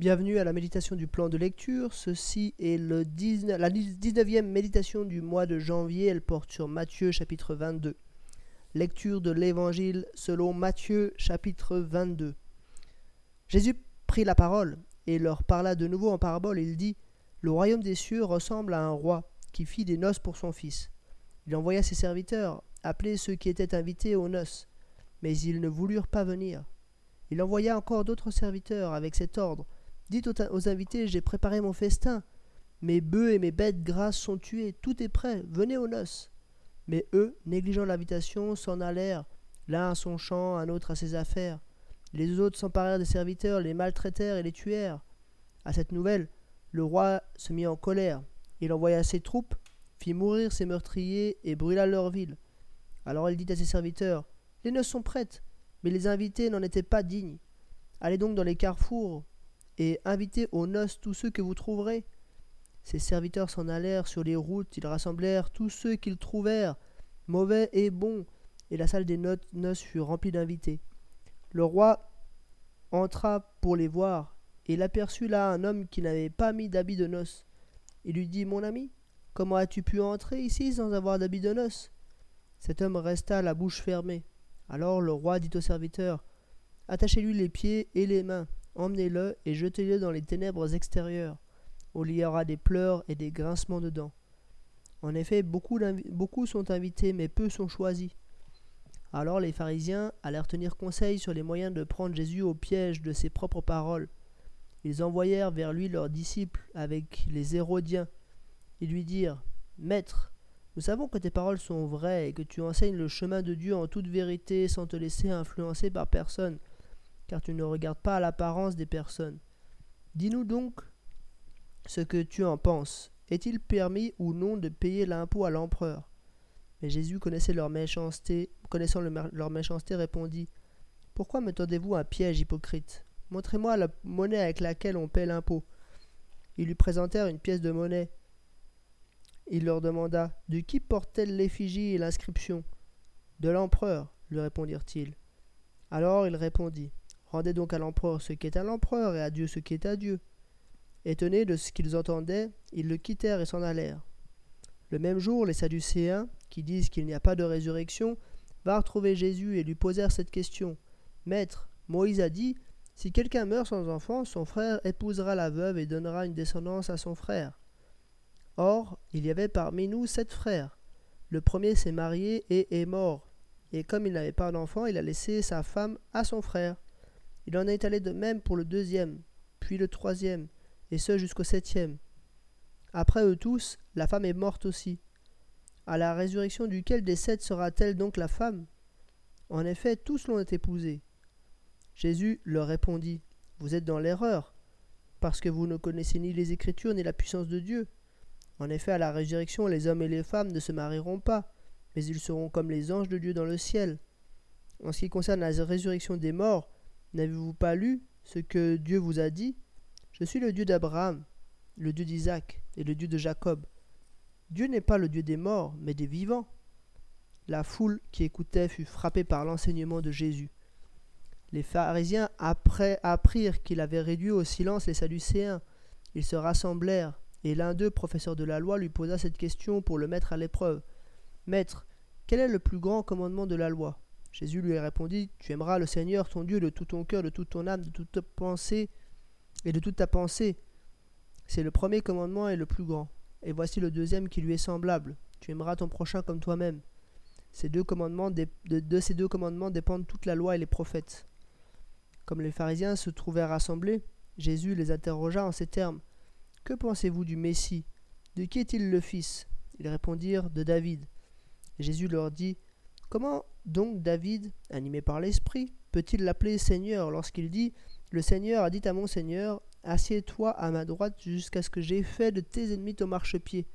Bienvenue à la méditation du plan de lecture. Ceci est le 19, la 19e méditation du mois de janvier. Elle porte sur Matthieu chapitre 22. Lecture de l'Évangile selon Matthieu chapitre 22. Jésus prit la parole et leur parla de nouveau en parabole. Il dit Le royaume des cieux ressemble à un roi qui fit des noces pour son fils. Il envoya ses serviteurs appeler ceux qui étaient invités aux noces, mais ils ne voulurent pas venir. Il envoya encore d'autres serviteurs avec cet ordre Dites aux, invités, j'ai préparé mon festin. Mes bœufs et mes bêtes grasses sont tués, tout est prêt, venez aux noces. Mais eux, négligeant l'invitation, s'en allèrent, l'un à son champ, un autre à ses affaires. Les autres s'emparèrent des serviteurs, les maltraitèrent et les tuèrent. À cette nouvelle, le roi se mit en colère. Il envoya ses troupes, fit mourir ses meurtriers et brûla leur ville. Alors il dit à ses serviteurs Les noces sont prêtes, mais les invités n'en étaient pas dignes. Allez donc dans les carrefours, et invitez aux noces tous ceux que vous trouverez. Ses serviteurs s'en allèrent sur les routes, ils rassemblèrent tous ceux qu'ils trouvèrent, mauvais et bons, et la salle des noces fut remplie d'invités. Le roi entra pour les voir, et il aperçut là un homme qui n'avait pas mis d'habit de noces. Il lui dit Mon ami, comment as-tu pu entrer ici sans avoir d'habit de noces Cet homme resta la bouche fermée. Alors le roi dit aux serviteurs Attachez-lui les pieds et les mains, Emmenez-le et jetez-le dans les ténèbres extérieures, où il y aura des pleurs et des grincements de dents. En effet, beaucoup, beaucoup sont invités, mais peu sont choisis. Alors les pharisiens allèrent tenir conseil sur les moyens de prendre Jésus au piège de ses propres paroles. Ils envoyèrent vers lui leurs disciples avec les Hérodiens. Ils lui dirent Maître, nous savons que tes paroles sont vraies et que tu enseignes le chemin de Dieu en toute vérité sans te laisser influencer par personne car tu ne regardes pas l'apparence des personnes. Dis-nous donc ce que tu en penses. Est-il permis ou non de payer l'impôt à l'empereur? Mais Jésus connaissait leur méchanceté, connaissant leur méchanceté, répondit Pourquoi me tendez-vous un piège hypocrite? Montrez-moi la monnaie avec laquelle on paie l'impôt. Ils lui présentèrent une pièce de monnaie. Il leur demanda De qui porte-t-elle l'effigie et l'inscription? De l'empereur, lui répondirent-ils. Alors il répondit Rendez donc à l'empereur ce qui est à l'empereur et à Dieu ce qui est à Dieu. Étonnés de ce qu'ils entendaient, ils le quittèrent et s'en allèrent. Le même jour, les Sadducéens, qui disent qu'il n'y a pas de résurrection, vinrent trouver Jésus et lui posèrent cette question. Maître, Moïse a dit Si quelqu'un meurt sans enfant, son frère épousera la veuve et donnera une descendance à son frère. Or, il y avait parmi nous sept frères. Le premier s'est marié et est mort. Et comme il n'avait pas d'enfant, il a laissé sa femme à son frère. Il en est allé de même pour le deuxième, puis le troisième, et ce jusqu'au septième. Après eux tous, la femme est morte aussi. À la résurrection duquel des sept sera-t-elle donc la femme? En effet, tous l'ont épousée. Jésus leur répondit Vous êtes dans l'erreur, parce que vous ne connaissez ni les Écritures ni la puissance de Dieu. En effet, à la résurrection, les hommes et les femmes ne se marieront pas, mais ils seront comme les anges de Dieu dans le ciel. En ce qui concerne la résurrection des morts, N'avez-vous pas lu ce que Dieu vous a dit? Je suis le Dieu d'Abraham, le Dieu d'Isaac et le Dieu de Jacob. Dieu n'est pas le Dieu des morts, mais des vivants. La foule qui écoutait fut frappée par l'enseignement de Jésus. Les pharisiens après apprirent qu'il avait réduit au silence les Sadducéens. Ils se rassemblèrent, et l'un d'eux, professeur de la loi, lui posa cette question pour le mettre à l'épreuve. Maître, quel est le plus grand commandement de la loi? Jésus lui répondit Tu aimeras le Seigneur ton Dieu de tout ton cœur, de toute ton âme, de toute ta pensée et de toute ta pensée. C'est le premier commandement et le plus grand. Et voici le deuxième qui lui est semblable Tu aimeras ton prochain comme toi-même. Ces deux commandements, de, ces deux commandements dépendent toute la loi et les prophètes. Comme les pharisiens se trouvaient rassemblés, Jésus les interrogea en ces termes Que pensez-vous du Messie? De qui est-il le Fils? Ils répondirent De David. Jésus leur dit Comment donc David, animé par l'Esprit, peut-il l'appeler Seigneur lorsqu'il dit Le Seigneur a dit à mon Seigneur Assieds-toi à ma droite jusqu'à ce que j'aie fait de tes ennemis ton marchepied.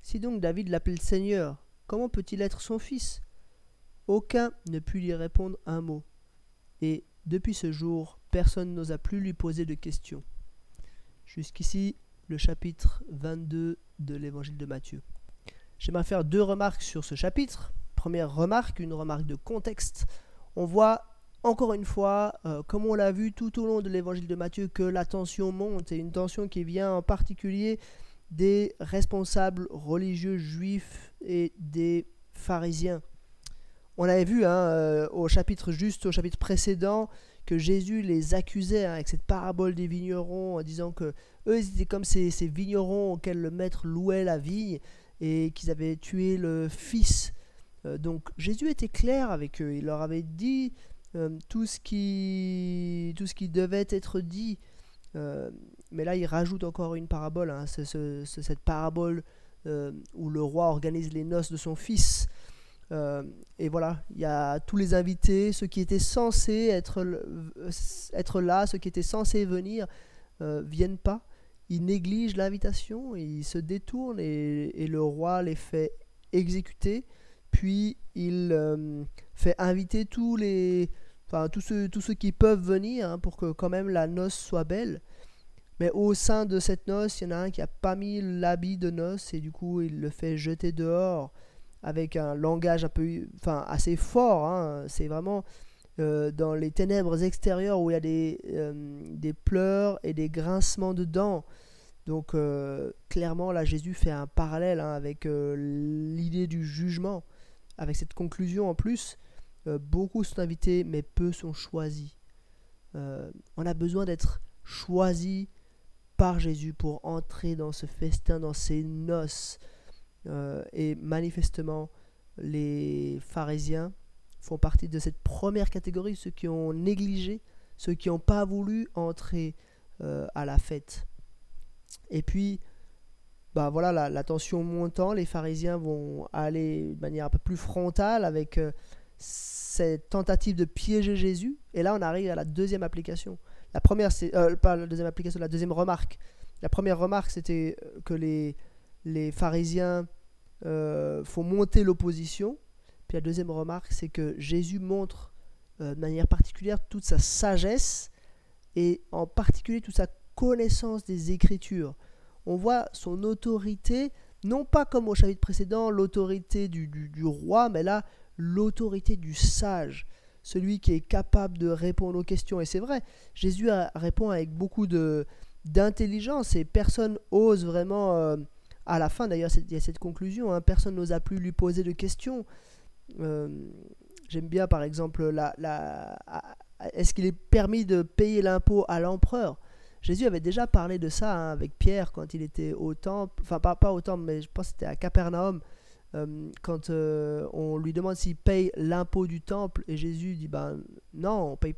Si donc David l'appelle Seigneur, comment peut-il être son fils? Aucun ne put lui répondre un mot. Et depuis ce jour, personne n'osa plus lui poser de questions. Jusqu'ici, le chapitre 22 de l'évangile de Matthieu. J'aimerais faire deux remarques sur ce chapitre première remarque, une remarque de contexte, on voit encore une fois, euh, comme on l'a vu tout au long de l'évangile de Matthieu, que la tension monte, et une tension qui vient en particulier des responsables religieux juifs et des pharisiens. On avait vu hein, euh, au chapitre juste au chapitre précédent que Jésus les accusait hein, avec cette parabole des vignerons en disant que eux étaient comme ces, vignerons auxquels le maître louait la vigne et qu'ils avaient tué le fils. Euh, donc Jésus était clair avec eux, il leur avait dit euh, tout, ce qui, tout devait être dit. mais là, il rajoute encore une parabole, hein, cette parabole où le roi organise les noces de son fils. Euh, et voilà, il y a tous les invités, ceux qui étaient censés être, là, ceux qui étaient censés venir, euh, viennent pas. Ils négligent l'invitation, ils se détournent et, le roi les fait exécuter. Puis il euh, fait inviter tous les, enfin tous ceux, tous ceux qui peuvent venir hein, pour que quand même la noce soit belle. Mais au sein de cette noce, il y en a un qui a pas mis l'habit de noce et du coup il le fait jeter dehors avec un langage un peu, enfin, assez fort. Hein. C'est vraiment euh, dans les ténèbres extérieures où il y a des, euh, pleurs et des grincements de dents. Donc clairement, là, Jésus fait un parallèle hein, avec l'idée du jugement, avec cette conclusion en plus. beaucoup sont invités, mais peu sont choisis. on a besoin d'être choisis par Jésus pour entrer dans ce festin, dans ces noces. Euh, et manifestement, les pharisiens font partie de cette première catégorie, ceux qui ont négligé, ceux qui n'ont pas voulu entrer euh, à la fête. Et puis, bah voilà, la, tension montant, les pharisiens vont aller de manière un peu plus frontale avec euh, cette tentative de piéger Jésus. Et là, on arrive à la deuxième application. La première, c'est pas la deuxième application, la deuxième remarque. La première remarque, c'était que les, les pharisiens euh, faut monter l'opposition. Puis la deuxième remarque, c'est que Jésus montre euh, de manière particulière toute sa sagesse et en particulier toute sa connaissance des Écritures. On voit son autorité, non pas comme au chapitre précédent, l'autorité du, roi, mais là, l'autorité du sage, celui qui est capable de répondre aux questions. Et c'est vrai, Jésus répond avec beaucoup d'intelligence et personne ose vraiment euh, à la fin, d'ailleurs, il y a cette conclusion, hein, personne n'osa plus lui poser de questions. Euh, j'aime bien, par exemple, la est-ce qu'il est permis de payer l'impôt à l'empereur? Jésus avait déjà parlé de ça hein, avec Pierre quand il était au temple, enfin pas, pas au temple, mais je pense que c'était à Capernaum, euh, quand euh, on lui demande s'il paye l'impôt du temple, et Jésus dit, ben non, on paye,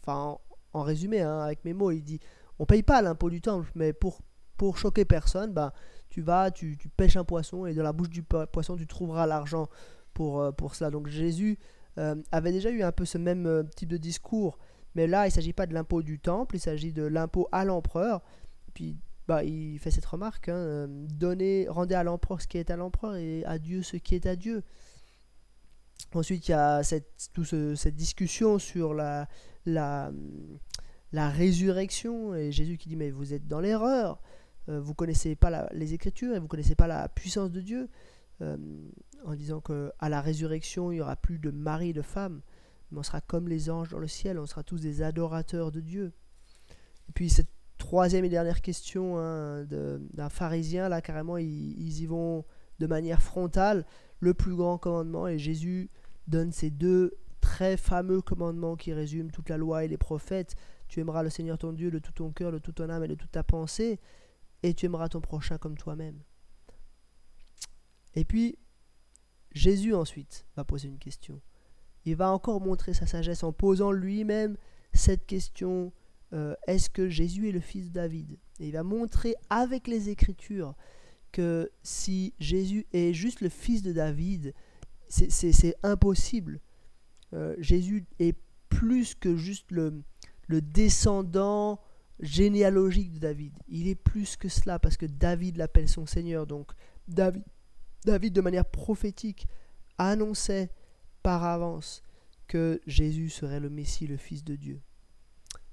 enfin en, résumé, hein, avec mes mots, il dit, on paye pas l'impôt du temple, mais pour, pour choquer personne, ben, tu vas, tu, pêches un poisson et dans la bouche du poisson, tu trouveras l'argent pour, euh, pour cela. Donc Jésus avait déjà eu un peu ce même type de discours, mais là, il ne s'agit pas de l'impôt du temple, il s'agit de l'impôt à l'empereur. Puis bah, il fait cette remarque, hein, donnez, rendez à l'empereur ce qui est à l'empereur et à Dieu ce qui est à Dieu. Ensuite, il y a cette, tout cette discussion sur la, résurrection, et Jésus qui dit, mais vous êtes dans l'erreur. Euh, vous connaissez pas les Écritures et vous connaissez pas la puissance de Dieu, euh, en disant que à la résurrection il y aura plus de mari et de femme, on sera comme les anges dans le ciel, on sera tous des adorateurs de Dieu. Et puis cette troisième et dernière question hein, d'un pharisien, là carrément ils, ils, y vont de manière frontale, le plus grand commandement, et Jésus donne ces deux très fameux commandements qui résument toute la loi et les prophètes. Tu aimeras le Seigneur ton Dieu de tout ton cœur, de toute ton âme et de toute ta pensée et tu aimeras ton prochain comme toi-même. Et puis, Jésus ensuite va poser une question. Il va encore montrer sa sagesse en posant lui-même cette question euh, est-ce que Jésus est le fils de David? Et il va montrer avec les Écritures que si Jésus est juste le fils de David, c'est impossible. Euh, Jésus est plus que juste le, descendant généalogique de David. Il est plus que cela parce que David l'appelle son Seigneur. Donc David de manière prophétique annonçait par avance que Jésus serait le Messie, le Fils de Dieu.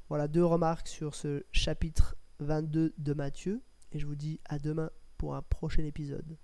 Voilà deux remarques sur ce chapitre 22 de Matthieu et je vous dis à demain pour un prochain épisode.